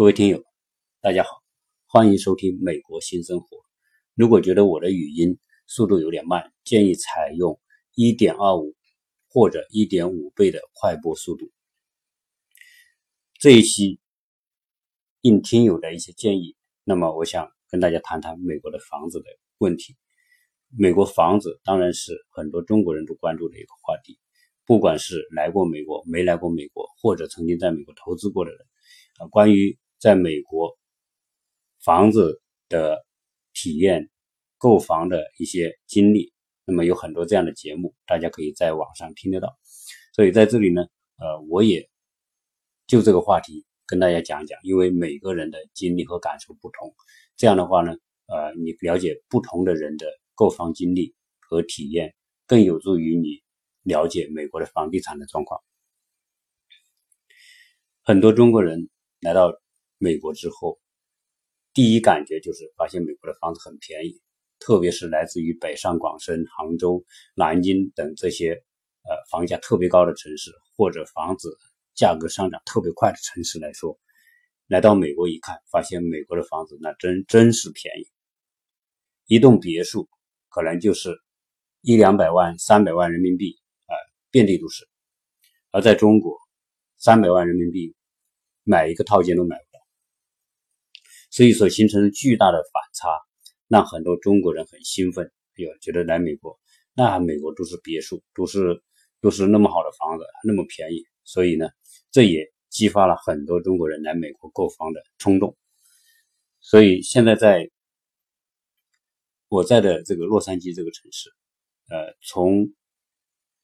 各位听友，大家好，欢迎收听《美国新生活》。如果觉得我的语音速度有点慢，建议采用1.25或者1.5倍的快播速度。这一期应听友的一些建议，那么我想跟大家谈谈美国的房子的问题。美国房子当然是很多中国人都关注的一个话题，不管是来过美国、没来过美国，或者曾经在美国投资过的人。啊关于在美国房子的体验、购房的一些经历，那么有很多这样的节目，大家可以在网上听得到。所以在这里呢，呃，我也就这个话题跟大家讲讲，因为每个人的经历和感受不同，这样的话呢，呃，你了解不同的人的购房经历和体验，更有助于你了解美国的房地产的状况。很多中国人。来到美国之后，第一感觉就是发现美国的房子很便宜，特别是来自于北上广深、杭州、南京等这些呃房价特别高的城市，或者房子价格上涨特别快的城市来说，来到美国一看，发现美国的房子那真真是便宜，一栋别墅可能就是一两百万、三百万人民币啊，遍地都是，而在中国，三百万人民币。买一个套间都买不，所以说形成了巨大的反差，让很多中国人很兴奋，哎呦，觉得来美国，那美国都是别墅，都是都是那么好的房子，那么便宜，所以呢，这也激发了很多中国人来美国购房的冲动。所以现在在我在的这个洛杉矶这个城市，呃，从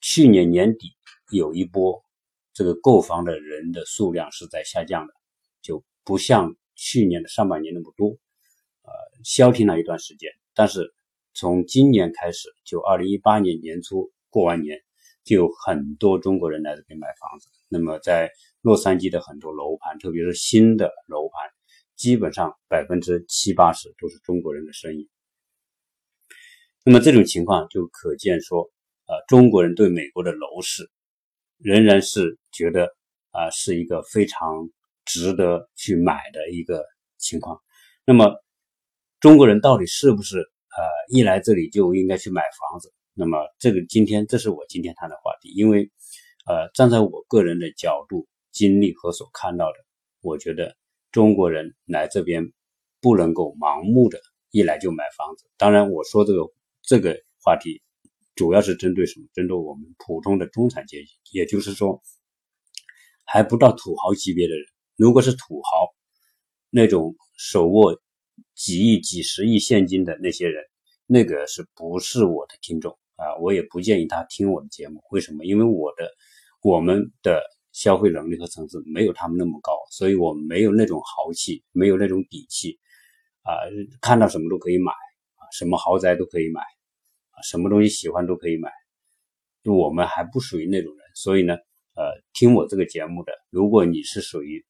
去年年底有一波。这个购房的人的数量是在下降的，就不像去年的上半年那么多，呃，消停了一段时间。但是从今年开始，就二零一八年年初过完年，就有很多中国人来这边买房子。那么在洛杉矶的很多楼盘，特别是新的楼盘，基本上百分之七八十都是中国人的生意。那么这种情况就可见说，呃，中国人对美国的楼市。仍然是觉得啊是一个非常值得去买的一个情况。那么中国人到底是不是呃一来这里就应该去买房子？那么这个今天这是我今天谈的话题，因为呃站在我个人的角度经历和所看到的，我觉得中国人来这边不能够盲目的一来就买房子。当然我说这个这个话题。主要是针对什么？针对我们普通的中产阶级，也就是说，还不到土豪级别的人。如果是土豪，那种手握几亿、几十亿现金的那些人，那个是不是我的听众啊？我也不建议他听我的节目。为什么？因为我的我们的消费能力和层次没有他们那么高，所以我没有那种豪气，没有那种底气啊！看到什么都可以买啊，什么豪宅都可以买啊。什么东西喜欢都可以买，就我们还不属于那种人，所以呢，呃，听我这个节目的，如果你是属于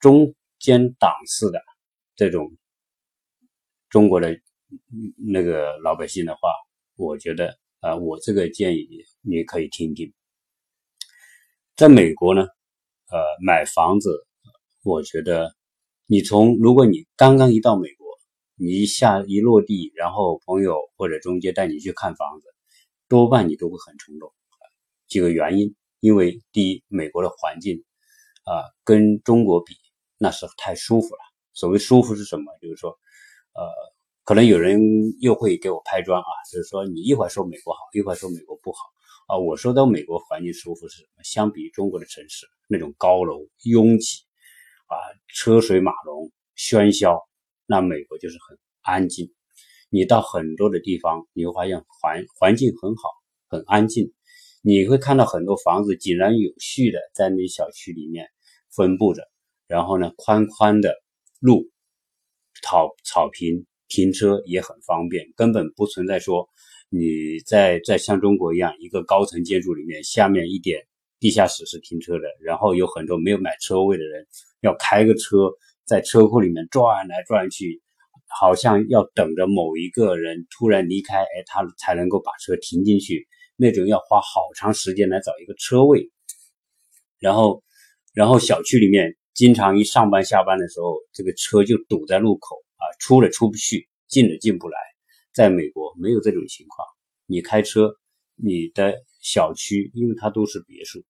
中间档次的这种中国的那个老百姓的话，我觉得啊，我这个建议你可以听听。在美国呢，呃，买房子，我觉得你从如果你刚刚一到美国。你一下一落地，然后朋友或者中介带你去看房子，多半你都会很冲动。几个原因，因为第一，美国的环境啊，跟中国比那是太舒服了。所谓舒服是什么？就是说，呃，可能有人又会给我拍砖啊，就是说你一会儿说美国好，一会儿说美国不好啊。我说到美国环境舒服是什么？相比中国的城市那种高楼拥挤啊，车水马龙喧嚣。那美国就是很安静，你到很多的地方，你会发现环环境很好，很安静。你会看到很多房子井然有序的在那小区里面分布着，然后呢，宽宽的路，草草坪，停车也很方便，根本不存在说你在在像中国一样一个高层建筑里面下面一点地下室是停车的，然后有很多没有买车位的人要开个车。在车库里面转来转去，好像要等着某一个人突然离开，哎，他才能够把车停进去。那种要花好长时间来找一个车位，然后，然后小区里面经常一上班下班的时候，这个车就堵在路口啊，出了出不去，进了进不来。在美国没有这种情况，你开车，你的小区因为它都是别墅，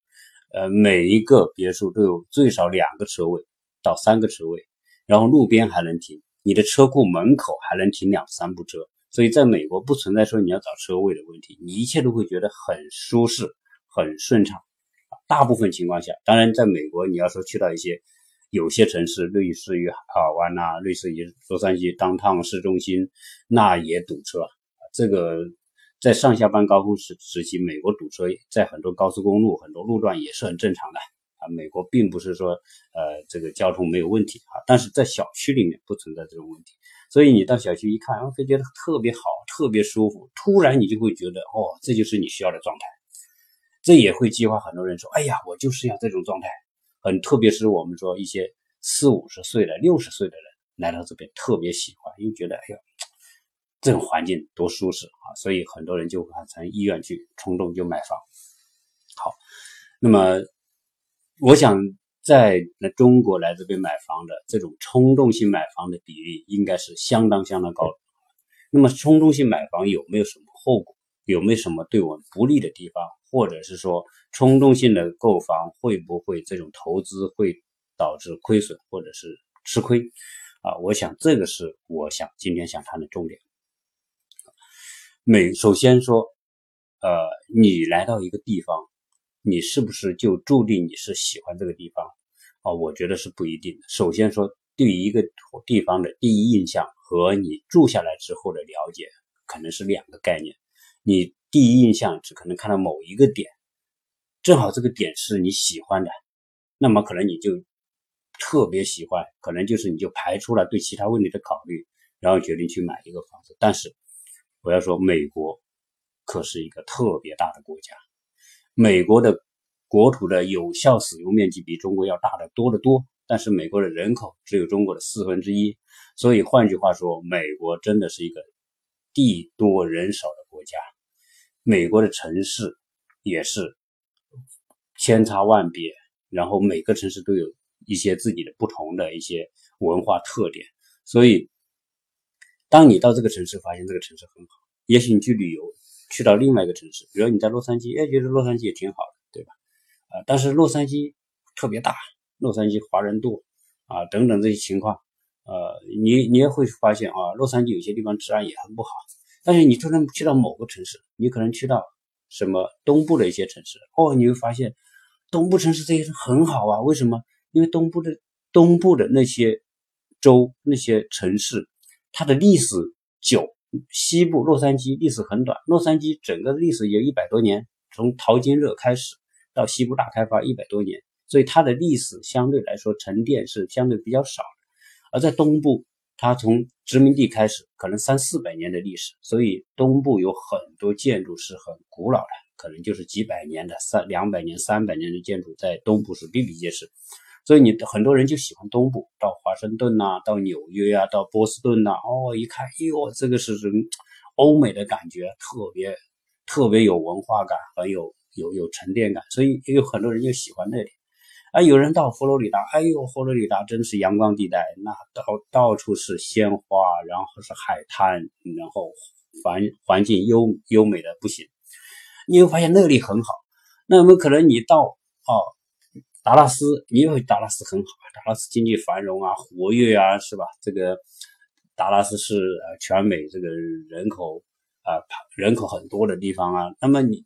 呃，每一个别墅都有最少两个车位到三个车位，然后路边还能停，你的车库门口还能停两三部车，所以在美国不存在说你要找车位的问题，你一切都会觉得很舒适、很顺畅。大部分情况下，当然在美国你要说去到一些。有些城市类似于海湾呐，类似于洛杉矶当趟市中心，那也堵车。这个在上下班高峰时时期，美国堵车在很多高速公路、很多路段也是很正常的啊。美国并不是说呃这个交通没有问题啊，但是在小区里面不存在这种问题。所以你到小区一看，会觉得特别好，特别舒服。突然你就会觉得哦，这就是你需要的状态。这也会激发很多人说，哎呀，我就是要这种状态。很特别是我们说一些四五十岁的、六十岁的人来到这边，特别喜欢，因为觉得哎呀，这种环境多舒适啊，所以很多人就产生意愿去冲动就买房。好，那么我想在那中国来这边买房的这种冲动性买房的比例应该是相当相当高的。那么冲动性买房有没有什么后果？有没有什么对我们不利的地方？或者是说冲动性的购房会不会这种投资会导致亏损或者是吃亏啊？我想这个是我想今天想谈的重点。每首先说，呃，你来到一个地方，你是不是就注定你是喜欢这个地方啊？我觉得是不一定的。首先说，对于一个地方的第一印象和你住下来之后的了解，可能是两个概念。你第一印象只可能看到某一个点，正好这个点是你喜欢的，那么可能你就特别喜欢，可能就是你就排除了对其他问题的考虑，然后决定去买一个房子。但是我要说，美国可是一个特别大的国家，美国的国土的有效使用面积比中国要大得多得多，但是美国的人口只有中国的四分之一，所以换句话说，美国真的是一个。地多人少的国家，美国的城市也是千差万别，然后每个城市都有一些自己的不同的一些文化特点。所以，当你到这个城市，发现这个城市很好，也许你去旅游，去到另外一个城市，比如你在洛杉矶，哎，觉得洛杉矶也挺好的，对吧？啊，但是洛杉矶特别大，洛杉矶华人多啊，等等这些情况。呃，你你也会发现啊，洛杉矶有些地方治安也很不好。但是你突然去到某个城市，你可能去到什么东部的一些城市，哦，你会发现东部城市这些是很好啊。为什么？因为东部的东部的那些州、那些城市，它的历史久。西部洛杉矶历史很短，洛杉矶整个历史有一百多年，从淘金热开始到西部大开发一百多年，所以它的历史相对来说沉淀是相对比较少。而在东部，它从殖民地开始，可能三四百年的历史，所以东部有很多建筑是很古老的，可能就是几百年的三两百年、三百年的建筑，在东部是比比皆是。所以你很多人就喜欢东部，到华盛顿呐，到纽约啊，到波士顿呐，哦，一看，哎呦，这个是人欧美的感觉，特别特别有文化感，很有有有沉淀感，所以也有很多人就喜欢那里。啊，有人到佛罗里达，哎呦，佛罗里达真是阳光地带，那到到处是鲜花，然后是海滩，然后环环境优优美的不行。你会发现那里很好。那么可能你到哦达拉斯，你以为达拉斯很好？达拉斯经济繁荣啊，活跃啊，是吧？这个达拉斯是呃全美这个人口啊人口很多的地方啊。那么你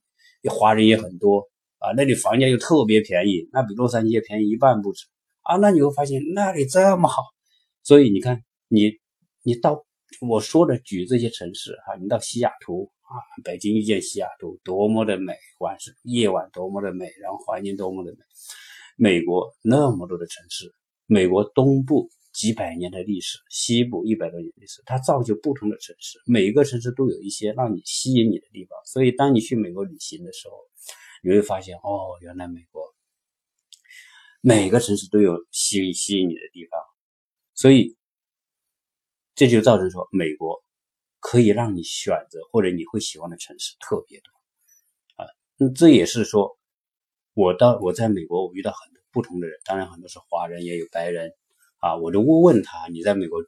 华人也很多。啊，那里房价又特别便宜，那比洛杉矶也便宜一半不止啊！那你会发现那里这么好，所以你看，你你到我说的举这些城市哈，你到西雅图啊，北京遇见西雅图，多么的美，晚上夜晚多么的美，然后环境多么的美。美国那么多的城市，美国东部几百年的历史，西部一百多年历史，它造就不同的城市，每一个城市都有一些让你吸引你的地方。所以当你去美国旅行的时候，你会发现，哦，原来美国每个城市都有吸引吸引你的地方，所以这就造成说，美国可以让你选择或者你会喜欢的城市特别多啊。那这也是说，我到我在美国，我遇到很多不同的人，当然很多是华人，也有白人啊。我就问问他，你在美国呃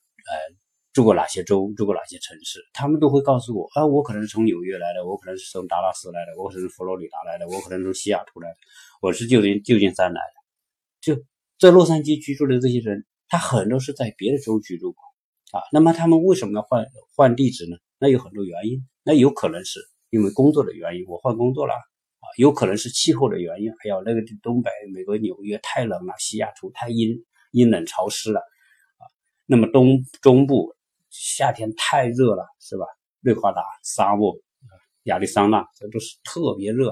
住过哪些州，住过哪些城市？他们都会告诉我啊，我可能是从纽约来的，我可能是从达拉斯来的，我可能是佛罗里达来的，我可能从西雅图来的，我是旧金旧金山来的。就在洛杉矶居住的这些人，他很多是在别的州居住过啊。那么他们为什么要换换地址呢？那有很多原因，那有可能是因为工作的原因，我换工作了啊。有可能是气候的原因，哎呀，那个东北美国纽约太冷了，西雅图太阴阴冷潮湿了啊。那么东中部夏天太热了，是吧？内华达沙漠、亚利桑那这都是特别热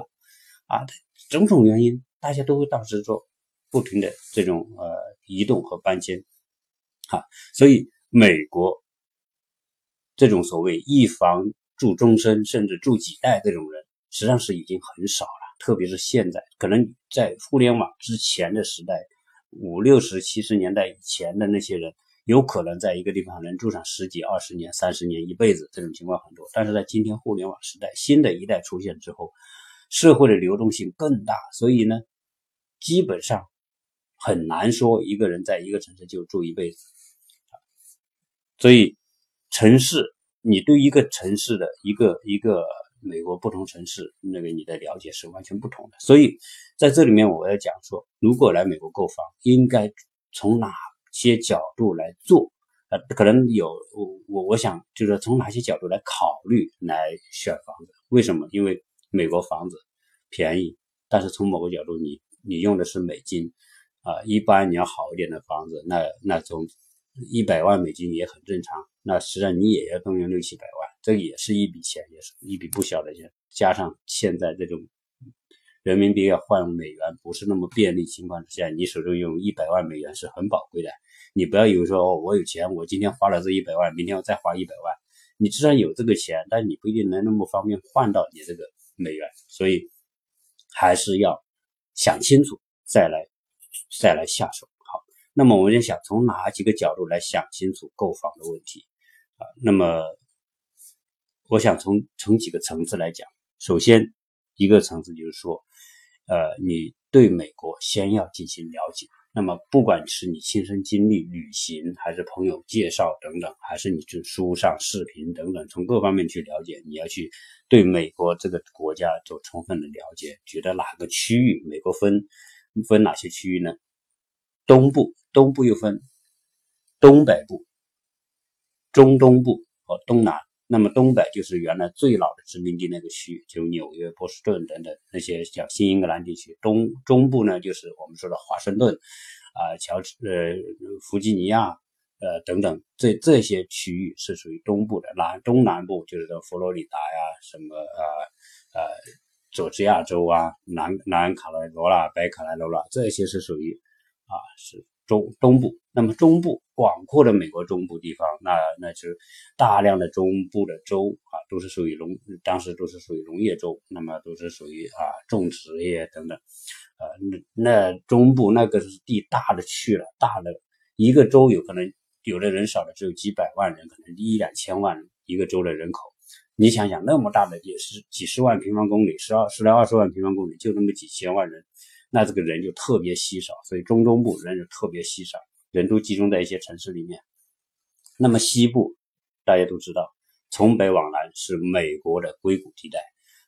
啊。种种原因，大家都会导致说不停的这种呃移动和搬迁啊。所以美国这种所谓一房住终身，甚至住几代这种人。实际上是已经很少了，特别是现在，可能在互联网之前的时代，五六十、七十年代以前的那些人，有可能在一个地方能住上十几、二十年、三十年、一辈子，这种情况很多。但是在今天互联网时代，新的一代出现之后，社会的流动性更大，所以呢，基本上很难说一个人在一个城市就住一辈子。所以，城市，你对一个城市的一个一个。美国不同城市，那个你的了解是完全不同的。所以在这里面，我要讲说，如果来美国购房，应该从哪些角度来做？呃，可能有我我我想就是从哪些角度来考虑来选房子？为什么？因为美国房子便宜，但是从某个角度，你你用的是美金啊，一般你要好一点的房子，那那从一百万美金也很正常。那实际上你也要动用六七百万。这也是一笔钱，也是一笔不小的钱。加上现在这种人民币要换美元不是那么便利情况之下，你手中有一百万美元是很宝贵的。你不要以为说，我有钱，我今天花了这一百万，明天我再花一百万。你虽然有这个钱，但你不一定能那么方便换到你这个美元。所以还是要想清楚再来再来下手。好，那么我们就想从哪几个角度来想清楚购房的问题啊？那么。我想从从几个层次来讲，首先一个层次就是说，呃，你对美国先要进行了解。那么，不管是你亲身经历旅行，还是朋友介绍等等，还是你去书上、视频等等，从各方面去了解，你要去对美国这个国家做充分的了解。觉得哪个区域美国分分哪些区域呢？东部，东部又分东北部、中东部和东南。那么东北就是原来最老的殖民地那个区域，就纽约、波士顿等等那些叫新英格兰地区。东中部呢，就是我们说的华盛顿，啊，乔治、呃，弗吉尼亚，呃，等等，这这些区域是属于东部的。南东南部就是说佛罗里达呀，什么呃呃，佐治亚州啊，南南卡罗罗拉、北卡罗拉，这些是属于啊是。中东部，那么中部广阔的美国中部地方，那那就是大量的中部的州啊，都是属于农，当时都是属于农业州，那么都是属于啊种植业等等，呃，那那中部那个是地大的去了，大的一个州有可能有的人少的只有几百万人，可能一两千万一个州的人口，你想想那么大的也是几十万平方公里，十二十来二十万平方公里，就那么几千万人。那这个人就特别稀少，所以中东部人就特别稀少，人都集中在一些城市里面。那么西部大家都知道，从北往南是美国的硅谷地带，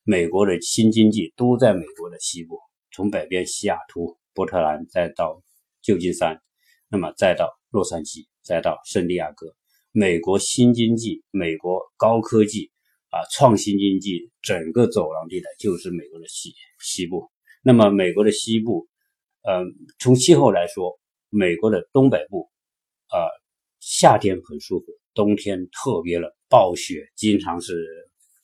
美国的新经济都在美国的西部，从北边西雅图、波特兰，再到旧金山，那么再到洛杉矶，再到圣地亚哥，美国新经济、美国高科技啊创新经济整个走廊地带就是美国的西西部。那么美国的西部，呃，从气候来说，美国的东北部，呃，夏天很舒服，冬天特别冷，暴雪，经常是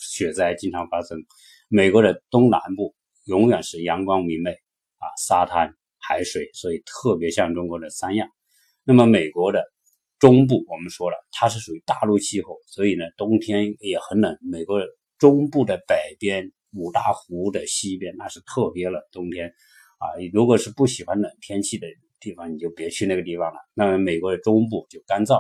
雪灾经常发生。美国的东南部永远是阳光明媚啊，沙滩、海水，所以特别像中国的三亚。那么美国的中部，我们说了，它是属于大陆气候，所以呢，冬天也很冷。美国中部的北边。五大湖的西边那是特别冷，冬天啊，如果是不喜欢冷天气的地方，你就别去那个地方了。那美国的中部就干燥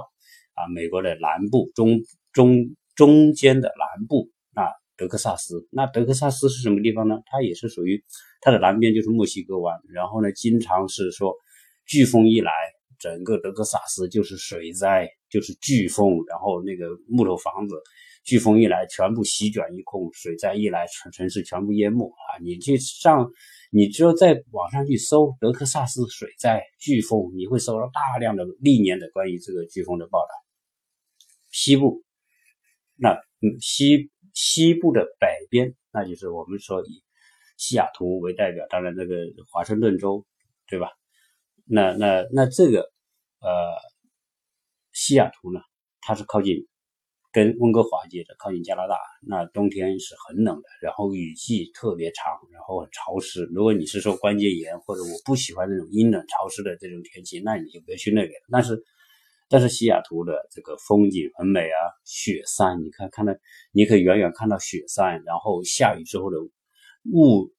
啊，美国的南部中中中间的南部啊德克萨斯。那德克萨斯是什么地方呢？它也是属于它的南边就是墨西哥湾，然后呢，经常是说飓风一来，整个德克萨斯就是水灾，就是飓风，然后那个木头房子。飓风一来，全部席卷一空；水灾一来，城城市全部淹没啊！你去上，你只有在网上去搜德克萨斯水灾、飓风，你会搜到大量的历年的关于这个飓风的报道。西部，那西西部的北边，那就是我们说以西雅图为代表，当然那个华盛顿州，对吧？那那那这个呃，西雅图呢，它是靠近。跟温哥华接着靠近加拿大，那冬天是很冷的，然后雨季特别长，然后潮湿。如果你是说关节炎或者我不喜欢那种阴冷潮湿的这种天气，那你就别去那边。但是，但是西雅图的这个风景很美啊，雪山，你看看到，你可以远远看到雪山，然后下雨之后的雾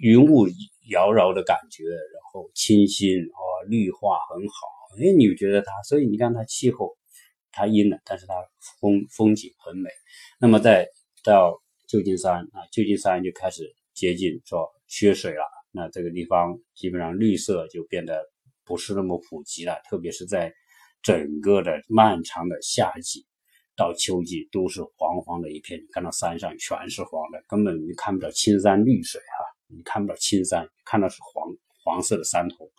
云雾缭绕的感觉，然后清新啊，绿化很好，哎，你觉得它，所以你看它气候。它阴冷，但是它风风景很美。那么再到旧金山啊，旧金山就开始接近说缺水了。那这个地方基本上绿色就变得不是那么普及了，特别是在整个的漫长的夏季到秋季都是黄黄的一片。你看到山上全是黄的，根本你看不到青山绿水哈，你看不到青山，看到是黄黄色的山头。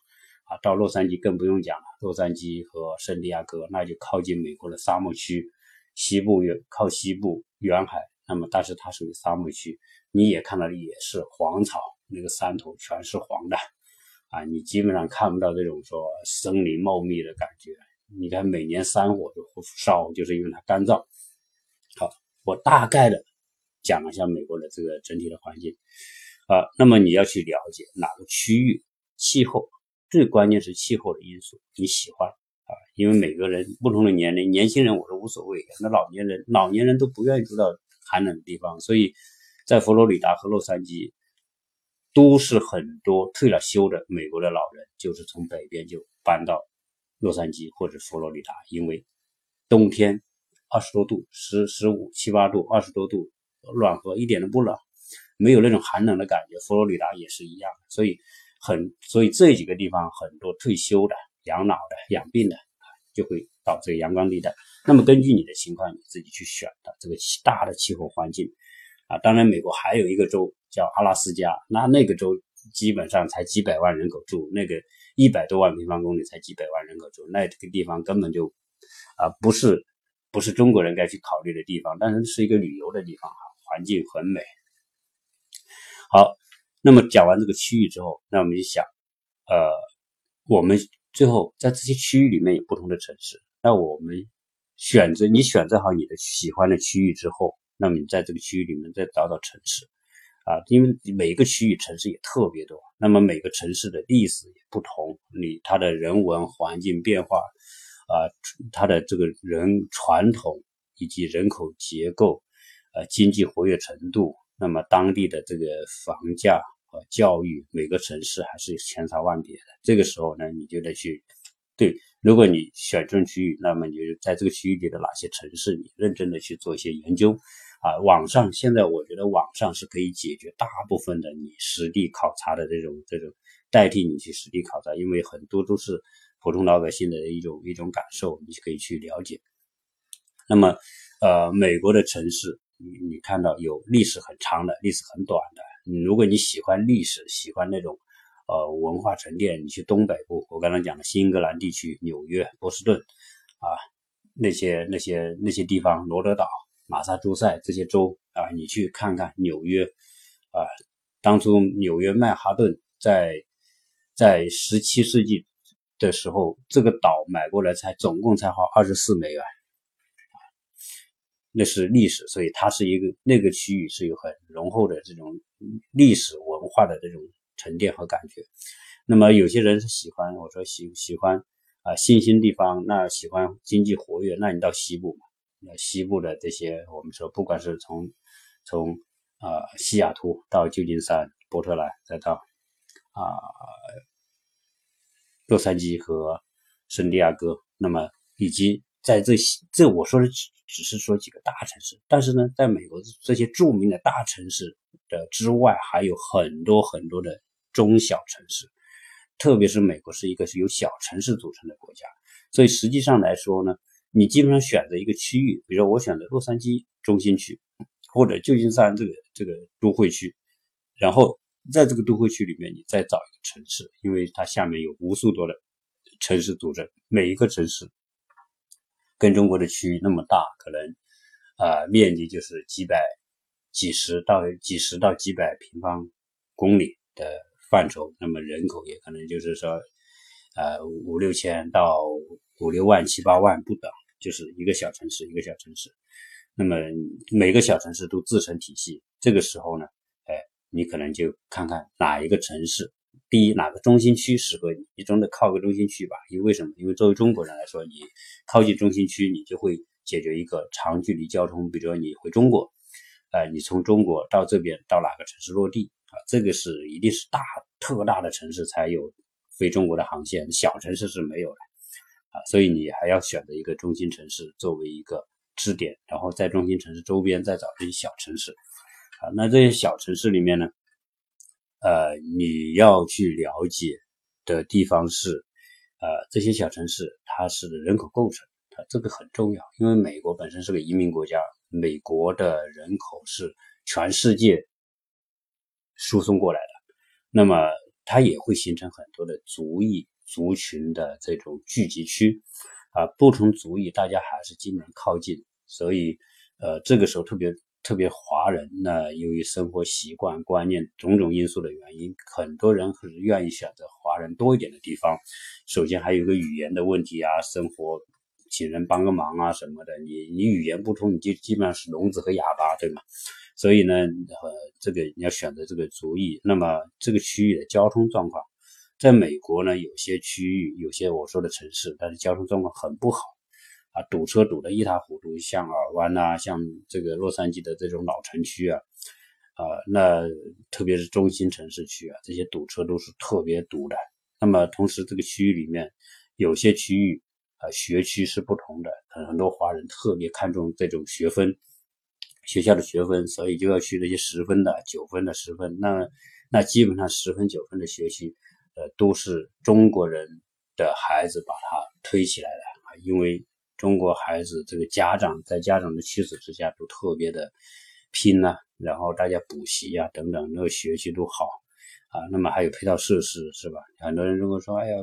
啊，到洛杉矶更不用讲了。洛杉矶和圣地亚哥，那就靠近美国的沙漠区，西部远靠西部远海，那么但是它属于沙漠区，你也看到也是黄草，那个山头全是黄的，啊，你基本上看不到这种说森林茂密的感觉。你看每年山火就烧，就是因为它干燥。好，我大概的讲一下美国的这个整体的环境，啊，那么你要去了解哪个区域气候。最关键是气候的因素，你喜欢啊？因为每个人不同的年龄，年轻人我是无所谓，那老年人，老年人都不愿意住到寒冷的地方，所以在佛罗里达和洛杉矶都是很多退了休的美国的老人，就是从北边就搬到洛杉矶或者佛罗里达，因为冬天二十多度，十十五七八度，二十多度，暖和一点都不冷，没有那种寒冷的感觉。佛罗里达也是一样，所以。很，所以这几个地方很多退休的、养老的、养病的就会到这个阳光地带。那么根据你的情况，你自己去选的这个大的气候环境啊。当然，美国还有一个州叫阿拉斯加，那那个州基本上才几百万人口住，那个一百多万平方公里才几百万人口住，那这个地方根本就啊不是不是中国人该去考虑的地方，但是是一个旅游的地方啊，环境很美。好。那么讲完这个区域之后，那我们就想，呃，我们最后在这些区域里面有不同的城市，那我们选择你选择好你的喜欢的区域之后，那么你在这个区域里面再找找城市，啊，因为每一个区域城市也特别多，那么每个城市的历史也不同，你它的人文环境变化，啊，它的这个人传统以及人口结构，呃，经济活跃程度，那么当地的这个房价。和教育，每个城市还是千差万别的。这个时候呢，你就得去对，如果你选中区域，那么你就在这个区域里的哪些城市，你认真的去做一些研究啊。网上现在我觉得网上是可以解决大部分的你实地考察的这种这种代替你去实地考察，因为很多都是普通老百姓的一种一种感受，你可以去了解。那么，呃，美国的城市，你你看到有历史很长的，历史很短如果你喜欢历史，喜欢那种，呃，文化沉淀，你去东北部，我刚才讲的新英格兰地区，纽约、波士顿，啊，那些那些那些地方，罗德岛、马萨诸塞这些州啊，你去看看纽约，啊，当初纽约曼哈顿在在十七世纪的时候，这个岛买过来才总共才花二十四美元。那是历史，所以它是一个那个区域是有很浓厚的这种历史文化的这种沉淀和感觉。那么有些人是喜欢，我说喜喜欢啊新兴地方，那喜欢经济活跃，那你到西部嘛，那西部的这些我们说，不管是从从啊西雅图到旧金山、波特兰，再到啊洛杉矶和圣地亚哥，那么以及在这这我说的。只是说几个大城市，但是呢，在美国这些著名的大城市的之外，还有很多很多的中小城市。特别是美国是一个是由小城市组成的国家，所以实际上来说呢，你基本上选择一个区域，比如说我选择洛杉矶中心区，或者旧金山这个这个都会区，然后在这个都会区里面，你再找一个城市，因为它下面有无数多的城市组成，每一个城市跟中国的区域那么大，可能啊面积就是几百、几十到几十到几百平方公里的。范畴，那么人口也可能就是说，呃，五六千到五六万、七八万不等，就是一个小城市一个小城市。那么每个小城市都自成体系，这个时候呢，哎，你可能就看看哪一个城市，第一哪个中心区适合你，你总得靠个中心区吧？因为为什么？因为作为中国人来说，你靠近中心区，你就会解决一个长距离交通，比如说你回中国，呃，你从中国到这边到哪个城市落地？啊，这个是一定是大特大的城市才有飞中国的航线，小城市是没有的啊，所以你还要选择一个中心城市作为一个支点，然后在中心城市周边再找这些小城市啊。那这些小城市里面呢，呃，你要去了解的地方是，呃，这些小城市它是人口构成，它这个很重要，因为美国本身是个移民国家，美国的人口是全世界。输送过来的，那么它也会形成很多的族裔族群的这种聚集区，啊，不同族裔大家还是基本上靠近，所以，呃，这个时候特别特别华人，那由于生活习惯、观念种种因素的原因，很多人是愿意选择华人多一点的地方。首先还有个语言的问题啊，生活请人帮个忙啊什么的，你你语言不通，你就基本上是聋子和哑巴，对吗？所以呢，呃，这个你要选择这个族裔，那么这个区域的交通状况，在美国呢，有些区域有些我说的城市，但是交通状况很不好，啊，堵车堵得一塌糊涂，像尔湾呐，像这个洛杉矶的这种老城区啊，啊，那特别是中心城市区啊，这些堵车都是特别堵的。那么同时，这个区域里面有些区域啊，学区是不同的，很多华人特别看重这种学分。学校的学分，所以就要去那些十分的、九分的、十分。那那基本上十分、九分的学区，呃，都是中国人的孩子把他推起来的啊。因为中国孩子这个家长在家长的驱使之下，都特别的拼呐，然后大家补习呀等等，那个学习都好啊。那么还有配套设施是吧？很多人如果说，哎呀，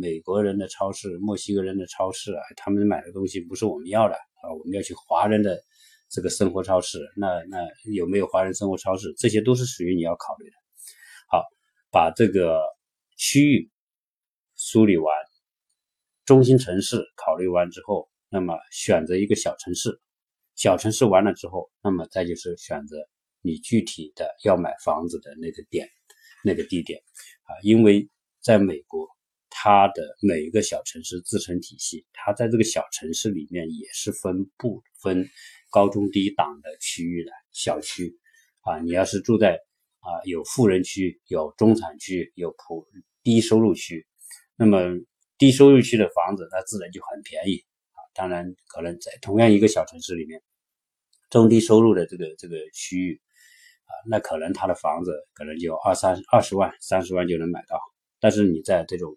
美国人的超市、墨西哥人的超市啊，他们买的东西不是我们要的啊，我们要去华人的。这个生活超市，那那有没有华人生活超市？这些都是属于你要考虑的。好，把这个区域梳理完，中心城市考虑完之后，那么选择一个小城市。小城市完了之后，那么再就是选择你具体的要买房子的那个点、那个地点啊。因为在美国，它的每一个小城市自成体系，它在这个小城市里面也是分部分。高中低档的区域的小区，啊，你要是住在啊有富人区、有中产区、有普低收入区，那么低收入区的房子那自然就很便宜。当然，可能在同样一个小城市里面，中低收入的这个这个区域啊，那可能他的房子可能就二三二十万、三十万就能买到，但是你在这种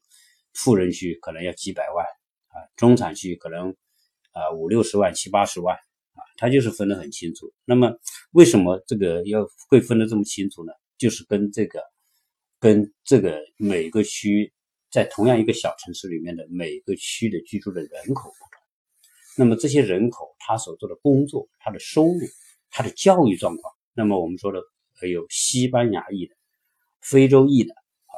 富人区可能要几百万啊，中产区可能啊五六十万、七八十万。啊，它就是分得很清楚。那么为什么这个要会分得这么清楚呢？就是跟这个跟这个每个区在同样一个小城市里面的每个区的居住的人口。那么这些人口他所做的工作、他的收入、他的教育状况，那么我们说的有西班牙裔的、非洲裔的啊、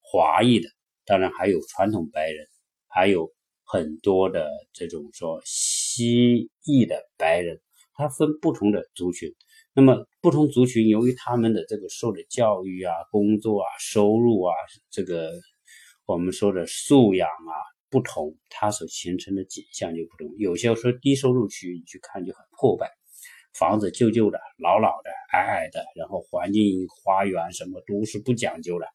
华裔的，当然还有传统白人，还有。很多的这种说西裔的白人，他分不同的族群。那么不同族群由于他们的这个受的教育啊、工作啊、收入啊，这个我们说的素养啊不同，它所形成的景象就不同。有些说低收入区域，你去看就很破败，房子旧旧的、老老的、矮矮的，然后环境、花园什么都是不讲究的。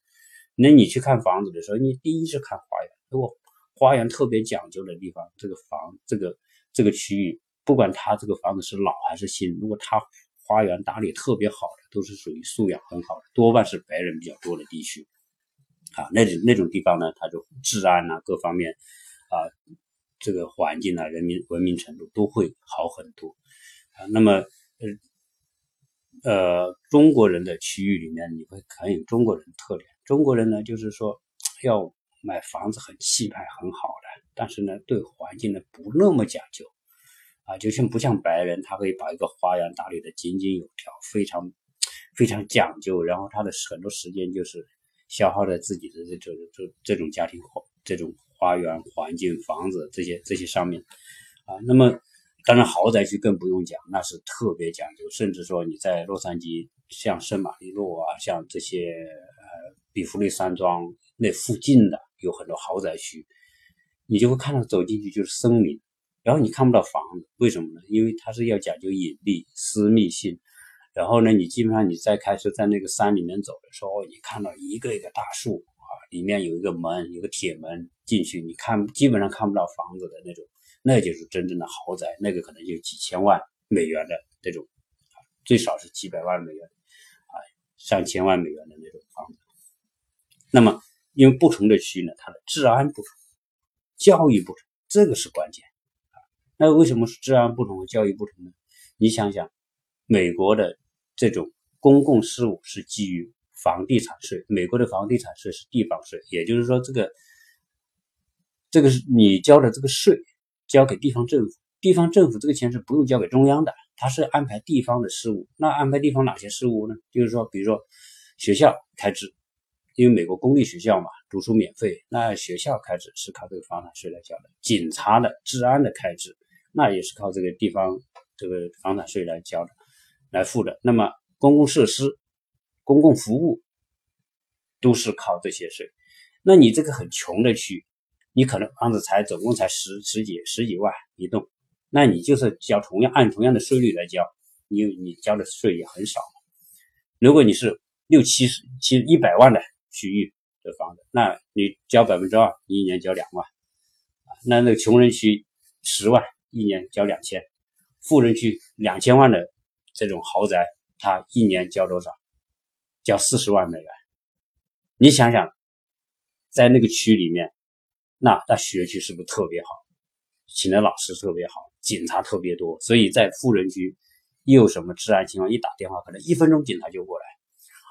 那你去看房子的时候，你第一是看花园，如果花园特别讲究的地方，这个房这个这个区域不管它这个房子是老还是新，如果它花园打理特别好的，都是属于素养很好的，多半是白人比较多的地区。啊，那那种地方呢，它就治安啊，各方面啊，这个环境啊，人民文明程度都会好很多啊。那么，呃呃，中国人的区域里面，你会很有中国人特点。中国人呢，就是说要买房子很气派、很好的，但是呢，对环境呢不那么讲究啊，就像不像白人，他可以把一个花园打理的井井有条，非常非常讲究，然后他的很多时间就是。消耗在自己的这这这这种家庭这种花园环境房子这些这些上面啊，那么当然豪宅区更不用讲，那是特别讲究，甚至说你在洛杉矶像圣马力诺啊，像这些呃比弗利山庄那附近的有很多豪宅区，你就会看到走进去就是森林，然后你看不到房子，为什么呢？因为它是要讲究隐蔽私密性。然后呢，你基本上你再开车在那个山里面走的时候，你看到一个一个大树啊，里面有一个门，有个铁门进去，你看基本上看不到房子的那种，那就是真正的豪宅，那个可能就几千万美元的这种，最少是几百万美元，啊，上千万美元的那种房子。那么，因为不同的区呢，它的治安不同，教育不同，这个是关键。那为什么是治安不同和教育不同呢？你想想，美国的。这种公共事务是基于房地产税，美国的房地产税是地方税，也就是说，这个这个是你交的这个税，交给地方政府，地方政府这个钱是不用交给中央的，它是安排地方的事务。那安排地方哪些事务呢？就是说，比如说学校开支，因为美国公立学校嘛，读书免费，那学校开支是靠这个房产税来交的。警察的治安的开支，那也是靠这个地方这个房产税来交的。来付的，那么公共设施、公共服务都是靠这些税。那你这个很穷的区，你可能房子才总共才十十几十几万一栋，那你就是交同样按同样的税率来交，你你交的税也很少。如果你是六七十七一百万的区域的房子，那你交百分之二，你一年交两万那那个穷人区十万，一年交两千；富人区两千万的。这种豪宅，他一年交多少？交四十万美元。你想想，在那个区里面，那那学区是不是特别好？请的老师特别好，警察特别多。所以在富人区，一有什么治安情况，一打电话，可能一分钟警察就过来。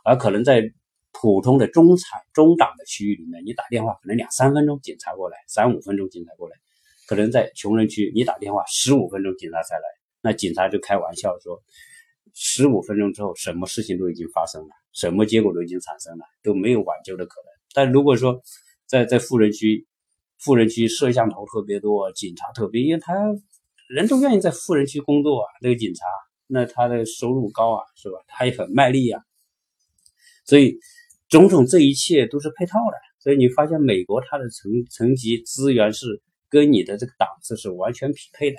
而可能在普通的中产、中档的区域里面，你打电话可能两三分钟警察过来，三五分钟警察过来。可能在穷人区，你打电话十五分钟警察才来，那警察就开玩笑说。十五分钟之后，什么事情都已经发生了，什么结果都已经产生了，都没有挽救的可能。但如果说在在富人区，富人区摄像头特别多，警察特别，因为他人都愿意在富人区工作啊，这个警察，那他的收入高啊，是吧？他也很卖力啊，所以种种这一切都是配套的。所以你发现美国它的层层级资源是跟你的这个档次是完全匹配的，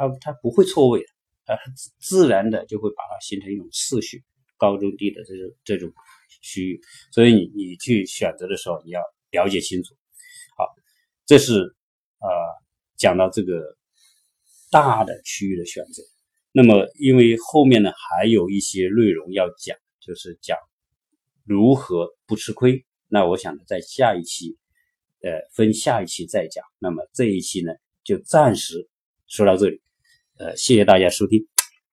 它它不会错位的。它，自自然的就会把它形成一种次序，高中低的这种这种区域，所以你你去选择的时候，你要了解清楚。好，这是呃讲到这个大的区域的选择。那么，因为后面呢还有一些内容要讲，就是讲如何不吃亏。那我想，在下一期，呃，分下一期再讲。那么这一期呢，就暂时说到这里。呃，谢谢大家收听。